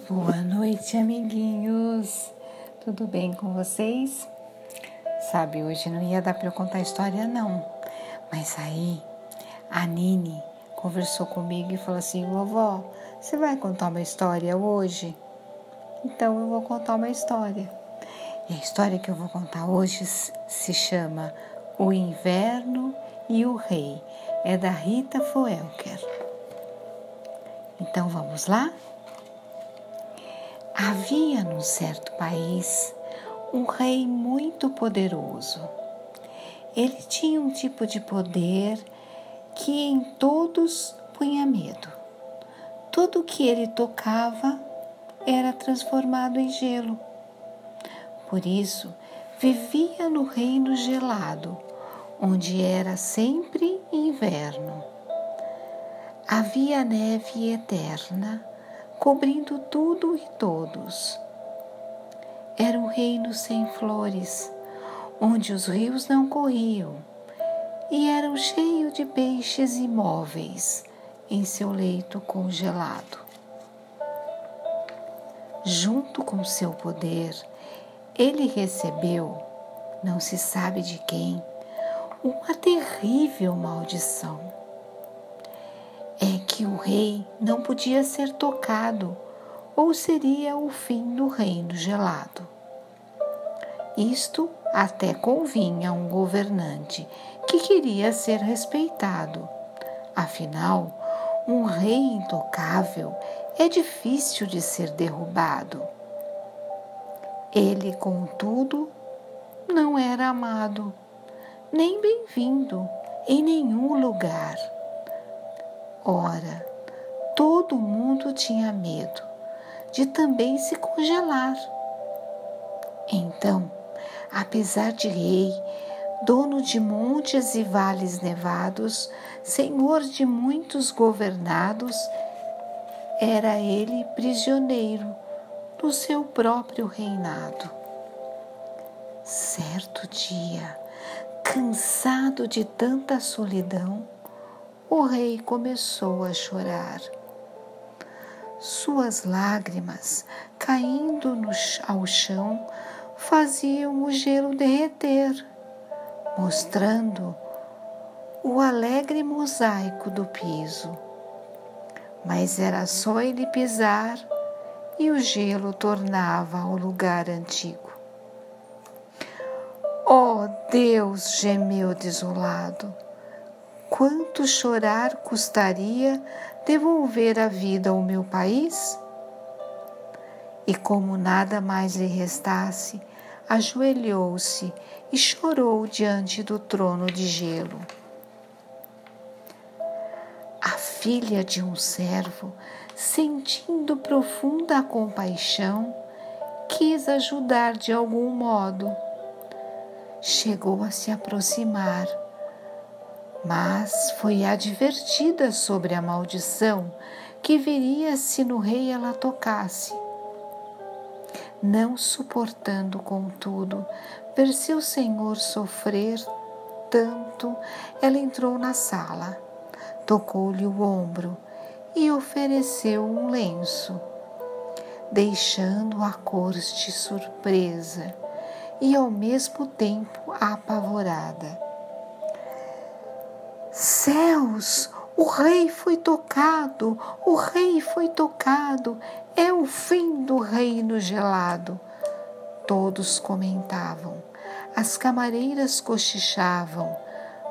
Boa noite, amiguinhos. Tudo bem com vocês? Sabe, hoje não ia dar para eu contar história não. Mas aí a Nini conversou comigo e falou assim: "Vovó, você vai contar uma história hoje?" Então eu vou contar uma história. E a história que eu vou contar hoje se chama O Inverno e o Rei. É da Rita Foelker. Então vamos lá? Havia num certo país um rei muito poderoso. Ele tinha um tipo de poder que em todos punha medo. Tudo que ele tocava era transformado em gelo. Por isso, vivia no reino gelado, onde era sempre inverno. Havia neve eterna cobrindo tudo e todos. Era um reino sem flores, onde os rios não corriam, e eram cheio de peixes imóveis em seu leito congelado. Junto com seu poder, ele recebeu, não se sabe de quem, uma terrível maldição que o rei não podia ser tocado, ou seria o fim do reino gelado. Isto até convinha a um governante que queria ser respeitado. Afinal, um rei intocável é difícil de ser derrubado. Ele, contudo, não era amado, nem bem-vindo em nenhum lugar. Ora, todo mundo tinha medo de também se congelar. Então, apesar de rei, dono de montes e vales nevados, senhor de muitos governados, era ele prisioneiro do seu próprio reinado. Certo dia, cansado de tanta solidão, o rei começou a chorar. Suas lágrimas, caindo no, ao chão, faziam o gelo derreter, mostrando o alegre mosaico do piso. Mas era só ele pisar e o gelo tornava ao lugar antigo. Oh Deus, gemeu desolado, quanto chorar custaria devolver a vida ao meu país? E como nada mais lhe restasse, ajoelhou-se e chorou diante do trono de gelo. A filha de um servo, sentindo profunda compaixão, quis ajudar de algum modo. Chegou a se aproximar mas foi advertida sobre a maldição que viria se no rei ela tocasse. Não suportando, contudo, ver seu senhor sofrer tanto, ela entrou na sala, tocou-lhe o ombro e ofereceu um lenço, deixando a corte surpresa e ao mesmo tempo apavorada. Céus, o rei foi tocado, o rei foi tocado, é o fim do reino gelado. Todos comentavam, as camareiras cochichavam,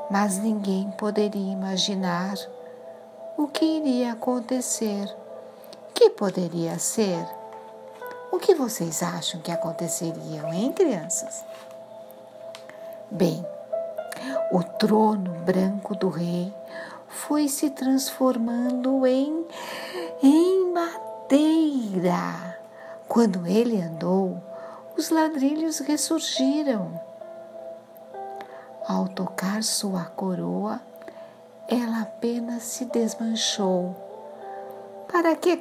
mas ninguém poderia imaginar o que iria acontecer. Que poderia ser? O que vocês acham que aconteceria, hein, crianças? Bem, o trono branco do rei foi se transformando em, em madeira. Quando ele andou, os ladrilhos ressurgiram. Ao tocar sua coroa, ela apenas se desmanchou. Para que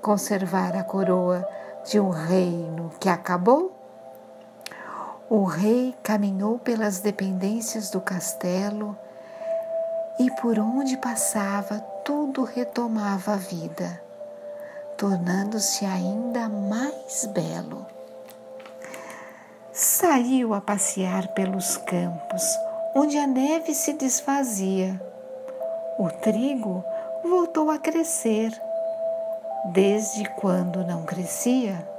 conservar a coroa de um reino que acabou? O rei caminhou pelas dependências do castelo e por onde passava tudo retomava a vida. tornando-se ainda mais belo. Saiu a passear pelos campos, onde a neve se desfazia. O trigo voltou a crescer. Desde quando não crescia?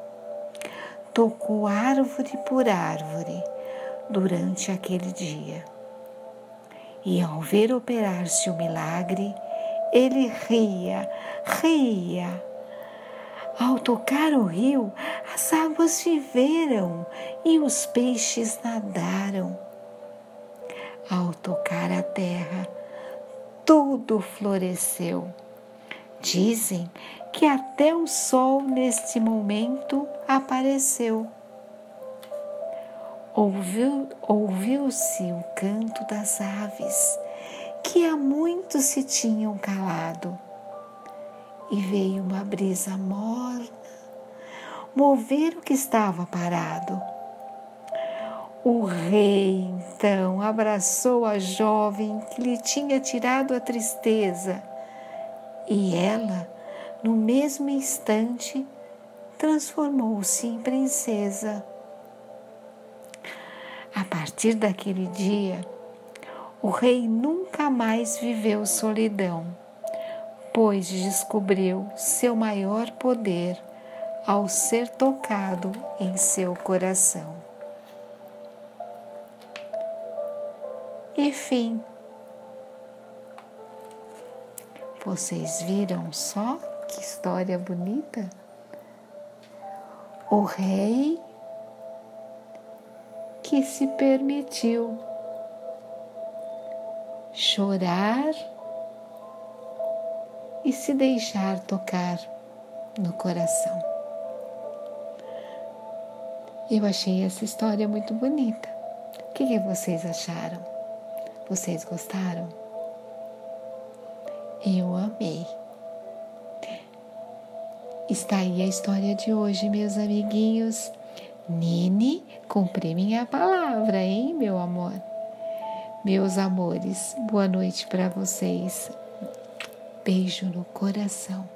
Tocou árvore por árvore durante aquele dia. E ao ver operar-se o milagre, ele ria, ria. Ao tocar o rio, as águas viveram e os peixes nadaram. Ao tocar a terra, tudo floresceu. Dizem que até o sol neste momento apareceu. Ouviu-se ouviu o canto das aves, que há muito se tinham calado, e veio uma brisa morna mover o que estava parado. O rei então abraçou a jovem que lhe tinha tirado a tristeza, e ela, no mesmo instante, transformou-se em princesa. A partir daquele dia, o rei nunca mais viveu solidão, pois descobriu seu maior poder ao ser tocado em seu coração. E fim. Vocês viram só que história bonita? O rei que se permitiu chorar e se deixar tocar no coração. Eu achei essa história muito bonita. O que, vocês acharam? Vocês gostaram? Eu amei. Está aí a história de hoje, meus amiguinhos. Nini, cumpri minha palavra, hein, meu amor? Meus amores, boa noite para vocês. Beijo no coração.